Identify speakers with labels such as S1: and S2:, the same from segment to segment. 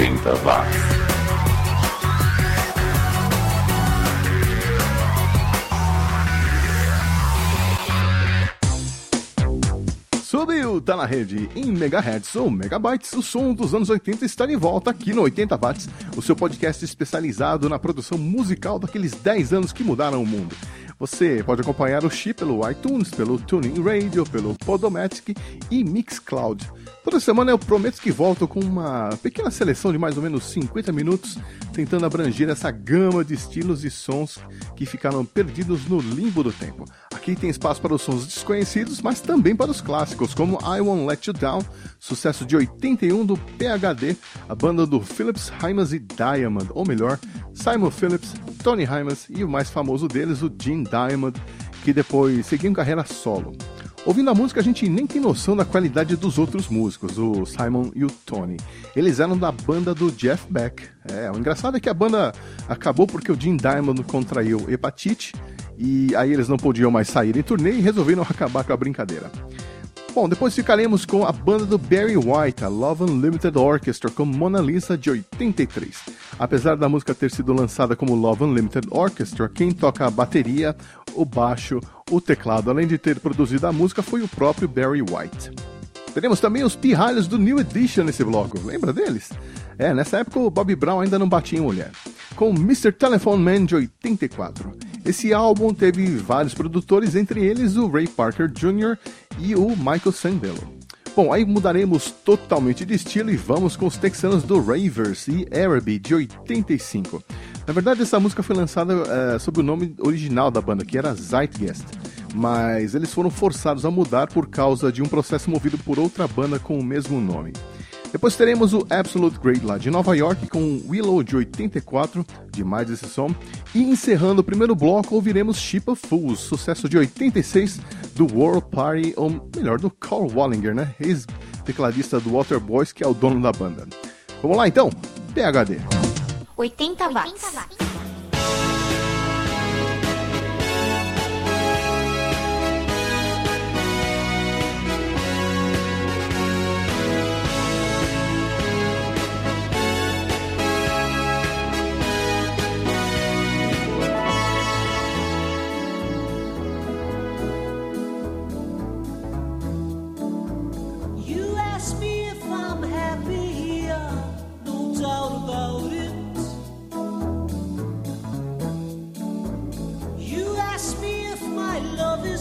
S1: 80 watts.
S2: Subiu, tá na rede em megahertz ou megabytes. O som dos anos 80 está de volta aqui no 80 watts, o seu podcast especializado na produção musical daqueles 10 anos que mudaram o mundo. Você pode acompanhar o Chip pelo iTunes, pelo Tuning Radio, pelo Podomatic e Mixcloud. Toda semana eu prometo que volto com uma pequena seleção de mais ou menos 50 minutos, tentando abranger essa gama de estilos e sons que ficaram perdidos no limbo do tempo. Aqui tem espaço para os sons desconhecidos, mas também para os clássicos, como I Won't Let You Down, sucesso de 81 do PHD, a banda do Phillips, Hymas e Diamond, ou melhor, Simon Phillips, Tony Hymas e o mais famoso deles, o Gene Diamond, que depois seguiu em carreira solo. Ouvindo a música, a gente nem tem noção da qualidade dos outros músicos, o Simon e o Tony. Eles eram da banda do Jeff Beck. É, o engraçado é que a banda acabou porque o Jim Diamond contraiu hepatite e aí eles não podiam mais sair em turnê e resolveram acabar com a brincadeira. Bom, depois ficaremos com a banda do Barry White, a Love Unlimited Orchestra, com Mona Lisa de 83. Apesar da música ter sido lançada como Love Unlimited Orchestra, quem toca a bateria, o baixo, o teclado, além de ter produzido a música, foi o próprio Barry White. Teremos também os pirralhos do New Edition nesse bloco, lembra deles? É, nessa época o Bobby Brown ainda não batia em mulher. Com Mr. Telephone Man de 84. Esse álbum teve vários produtores, entre eles o Ray Parker Jr. e o Michael Sandelo. Bom, aí mudaremos totalmente de estilo e vamos com os texanos do Ravers e Araby de 85. Na verdade, essa música foi lançada uh, sob o nome original da banda, que era Zeitgeist, mas eles foram forçados a mudar por causa de um processo movido por outra banda com o mesmo nome. Depois teremos o Absolute Great lá de Nova York com Willow de 84, demais esse som. E encerrando o primeiro bloco, ouviremos Ship of Fools, sucesso de 86 do World Party, ou melhor, do Carl Wallinger, né? Ex-tecladista do Waterboys, que é o dono da banda. Vamos lá então? PHD.
S3: 80 watts. 80 watts.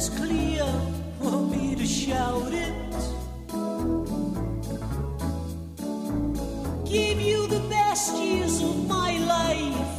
S1: It's clear for me to shout it. Give you the best years of my life.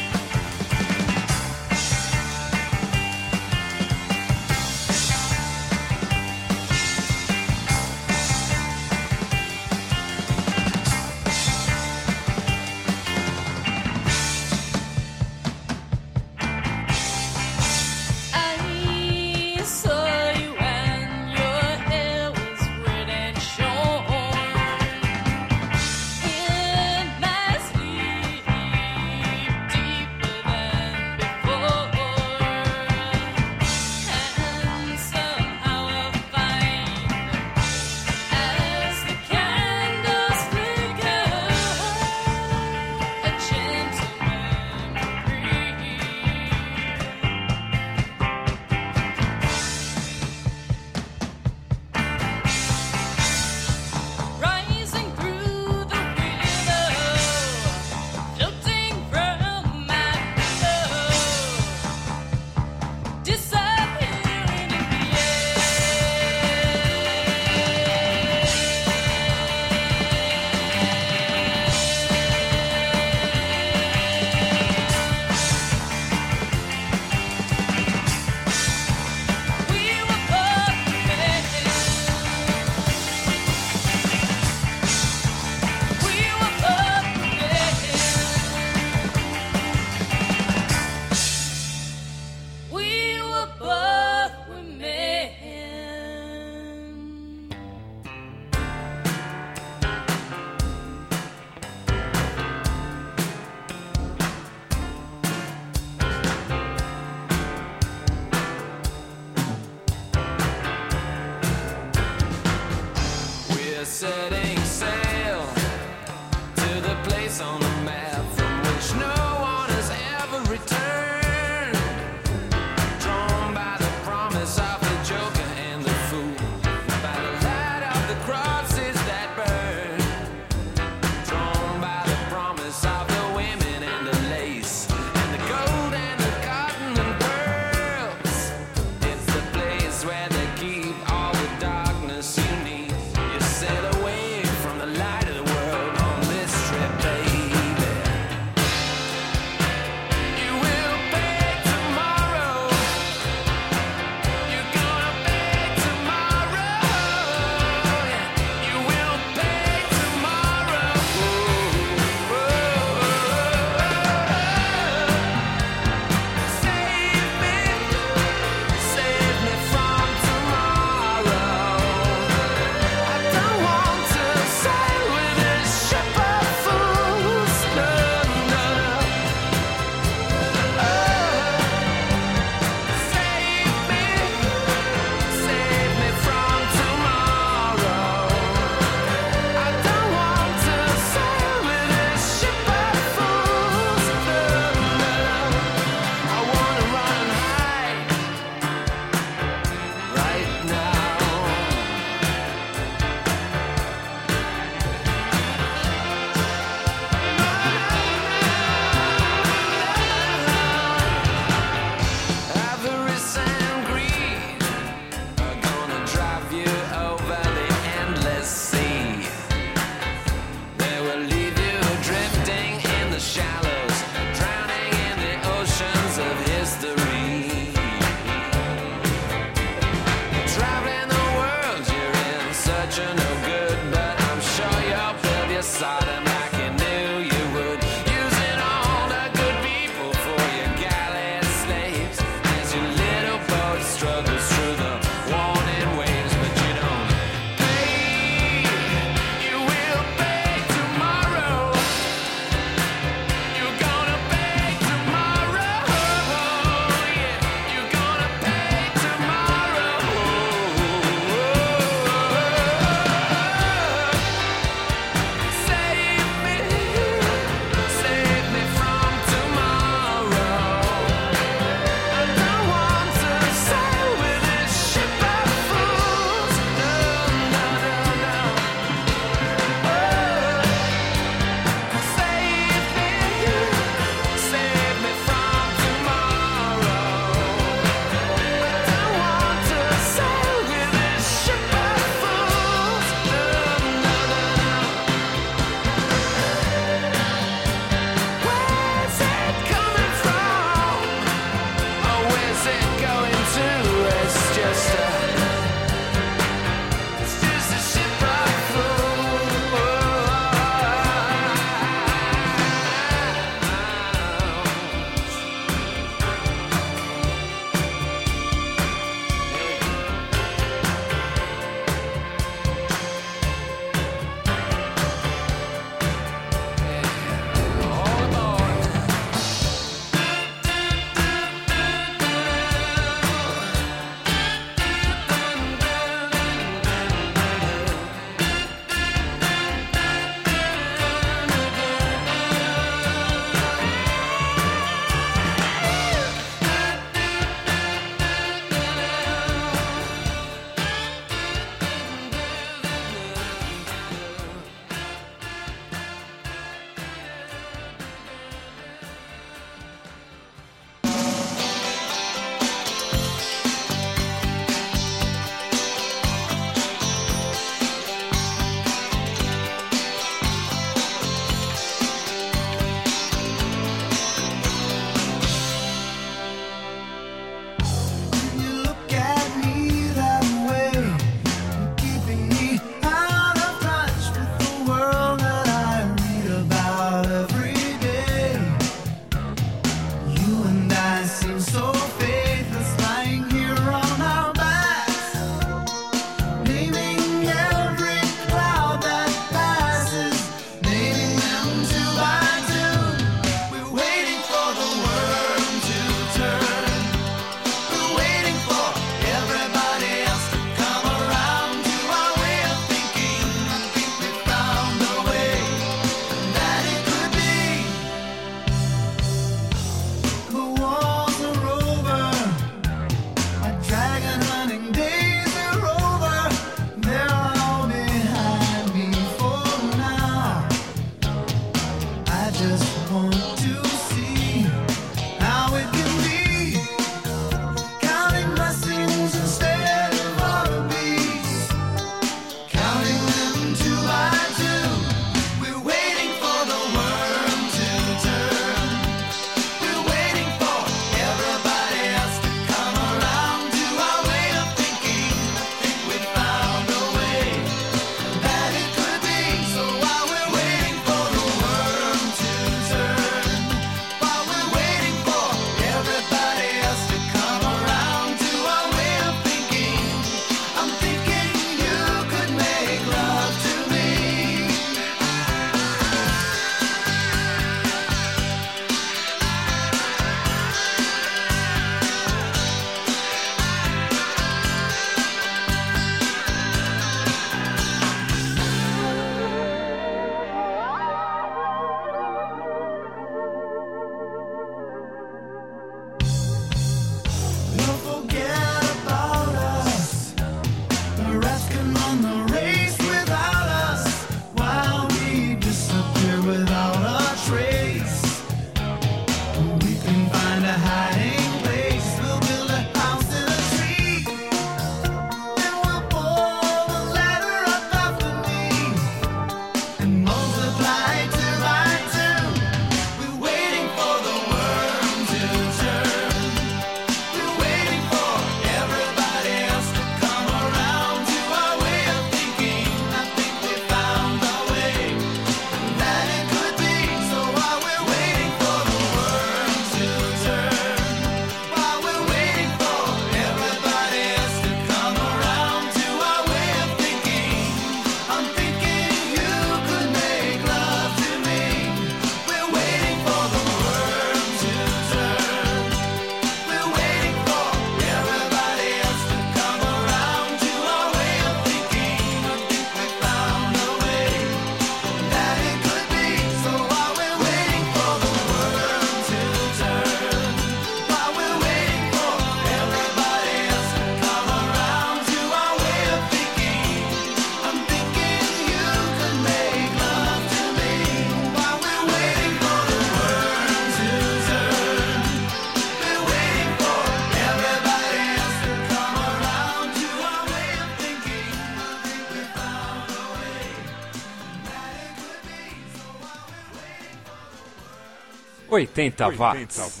S4: 80 watts.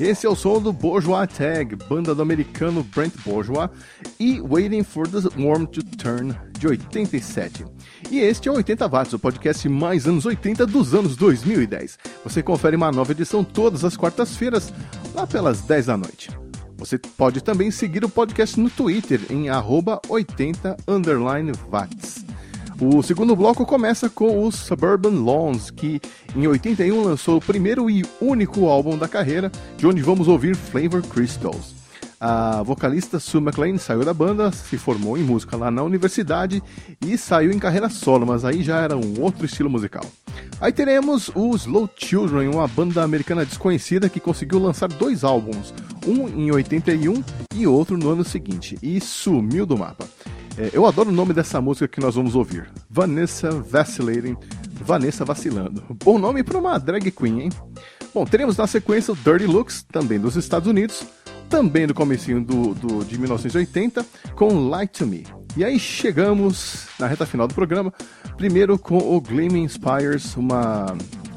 S2: Esse é o som do Bourgeois Tag, banda do americano Brent Bourgeois, e Waiting for the Worm to Turn, de 87. E este é o 80 Watts, o podcast mais anos 80 dos anos 2010. Você confere uma nova edição todas as quartas-feiras, lá pelas 10 da noite. Você pode também seguir o podcast no Twitter, em arroba 80 underline watts. O segundo bloco começa com os Suburban Lawns, que em 81 lançou o primeiro e único álbum da carreira, de onde vamos ouvir Flavor Crystals. A vocalista Sue McLean saiu da banda, se formou em música lá na universidade e saiu em carreira solo, mas aí já era um outro estilo musical. Aí teremos os Slow Children, uma banda americana desconhecida que conseguiu lançar dois álbuns, um em 81 e outro no ano seguinte, e sumiu do mapa. É, eu adoro o nome dessa música que nós vamos ouvir. Vanessa Vacillating. Vanessa Vacilando. Bom nome para uma drag queen, hein? Bom, teremos na sequência o Dirty Looks, também dos Estados Unidos, também do comecinho do, do, de 1980, com Light to Me. E aí chegamos na reta final do programa, primeiro com o Gleaming Spires, uma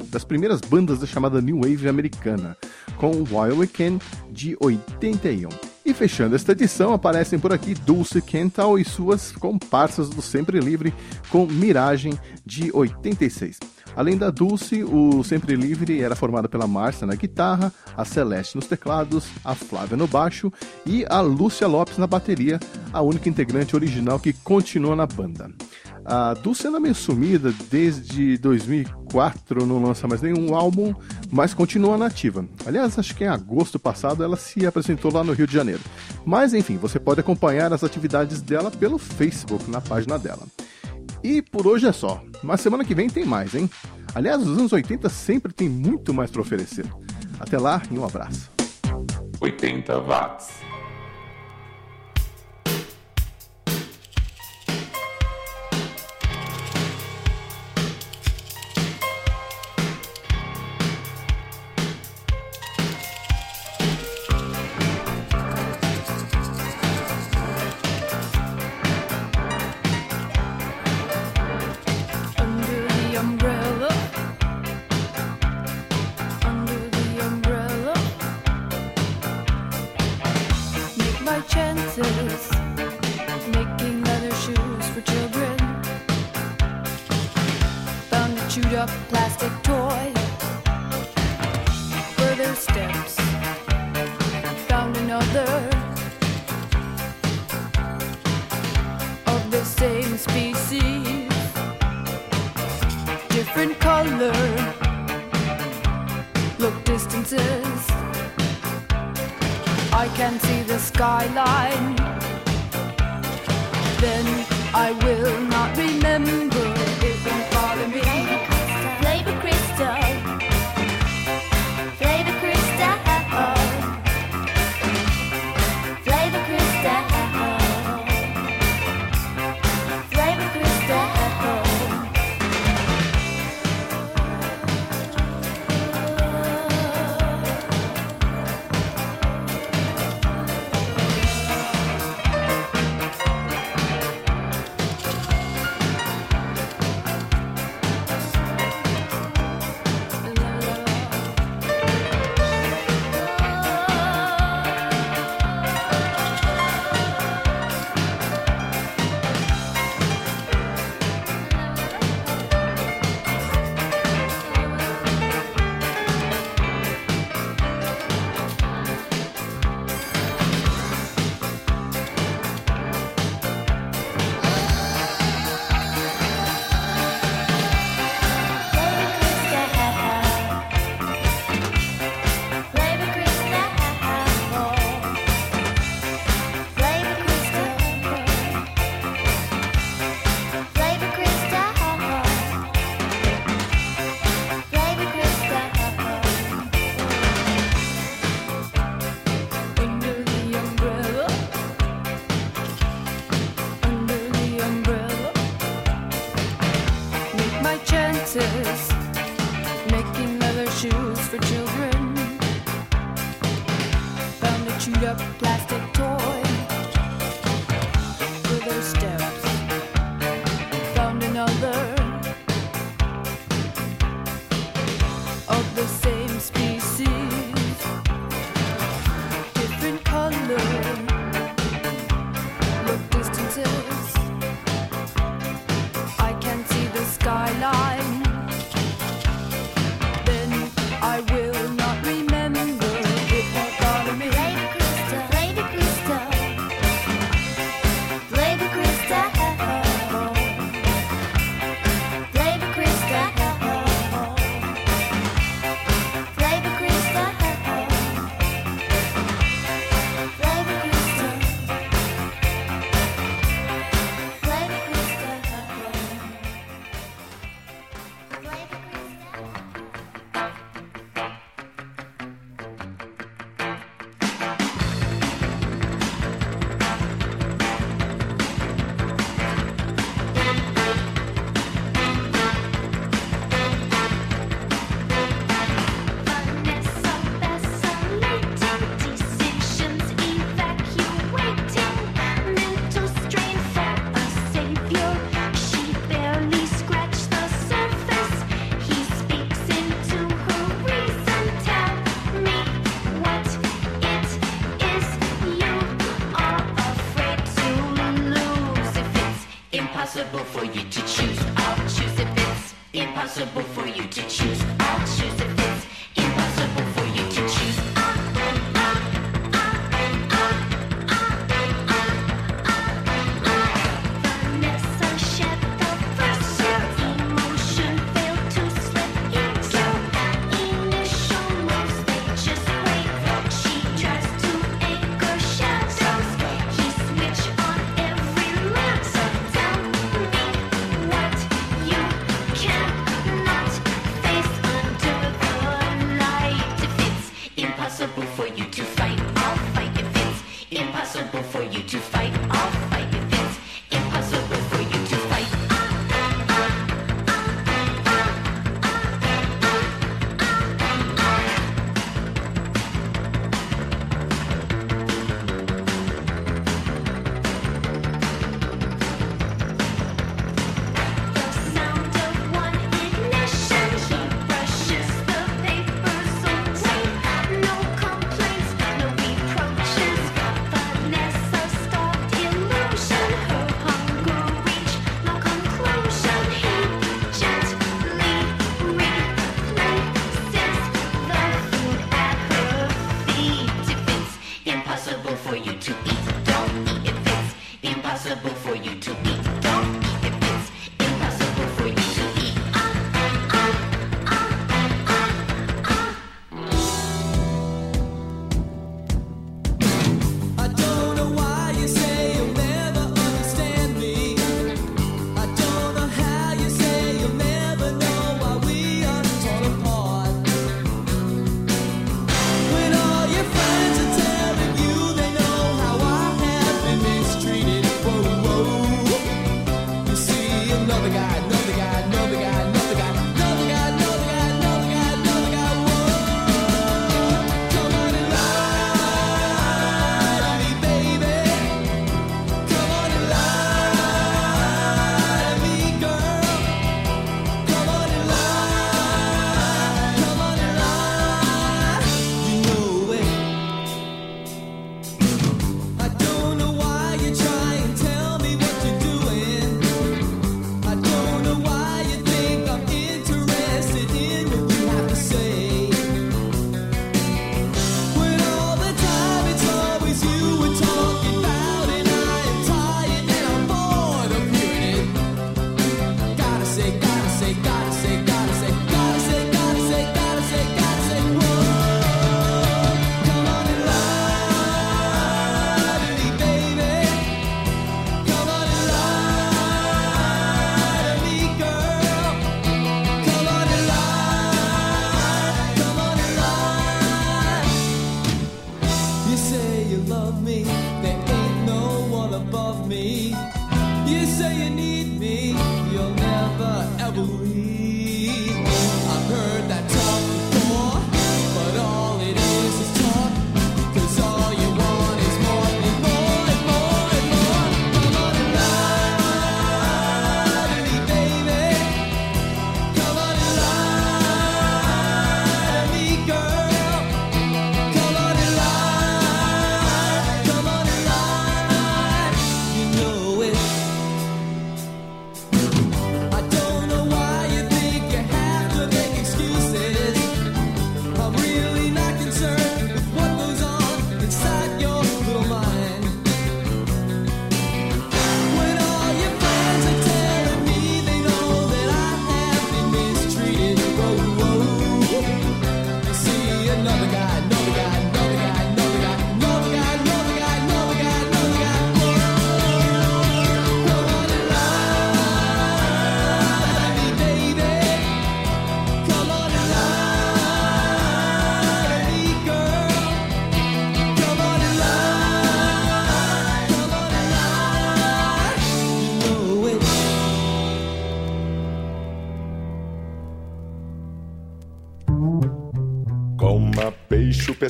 S2: das primeiras bandas da chamada New Wave americana, com While We Can, de 81. E fechando esta edição, aparecem por aqui Dulce Kental e suas comparsas do Sempre Livre com Miragem de 86. Além da Dulce, o Sempre Livre era formado pela Márcia na guitarra, a Celeste nos teclados, a Flávia no baixo e a Lúcia Lopes na bateria, a única integrante original que continua na banda. A Dulce anda meio sumida desde 2004, não lança mais nenhum álbum, mas continua nativa. Aliás, acho que em agosto passado ela se apresentou lá no Rio de Janeiro. Mas enfim, você pode acompanhar as atividades dela pelo Facebook, na página dela. E por hoje é só, mas semana que vem tem mais, hein? Aliás, os anos 80 sempre tem muito mais para oferecer. Até lá e um abraço.
S5: 80 watts.
S6: Skyline.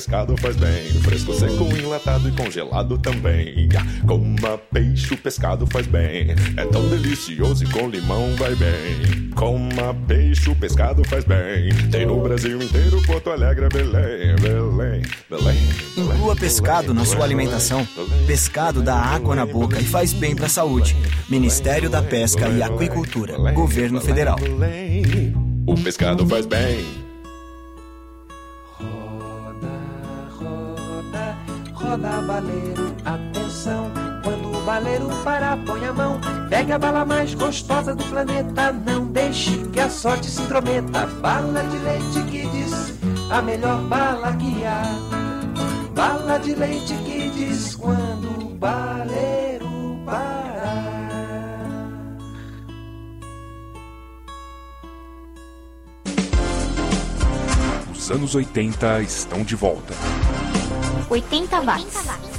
S7: pescado faz bem. Fresco, seco, enlatado e congelado também. Ah, Coma peixe, o pescado faz bem. É tão delicioso e com limão vai bem. Coma peixe, o pescado faz bem. Tem no Brasil inteiro, Porto Alegre, Belém, Belém, Belém.
S8: Inclua pescado na sua alimentação. Pescado dá água na boca e faz bem para a saúde. Ministério da Pesca e Aquicultura, Governo Federal.
S7: O pescado faz bem.
S9: parar, põe a mão. Pegue a bala mais gostosa do planeta. Não deixe que a sorte se intrometa. Bala de leite que diz a melhor bala que há. Bala de leite que diz quando o baleiro parar.
S4: Os anos 80 estão de volta.
S10: 80 watts.
S3: 80 watts.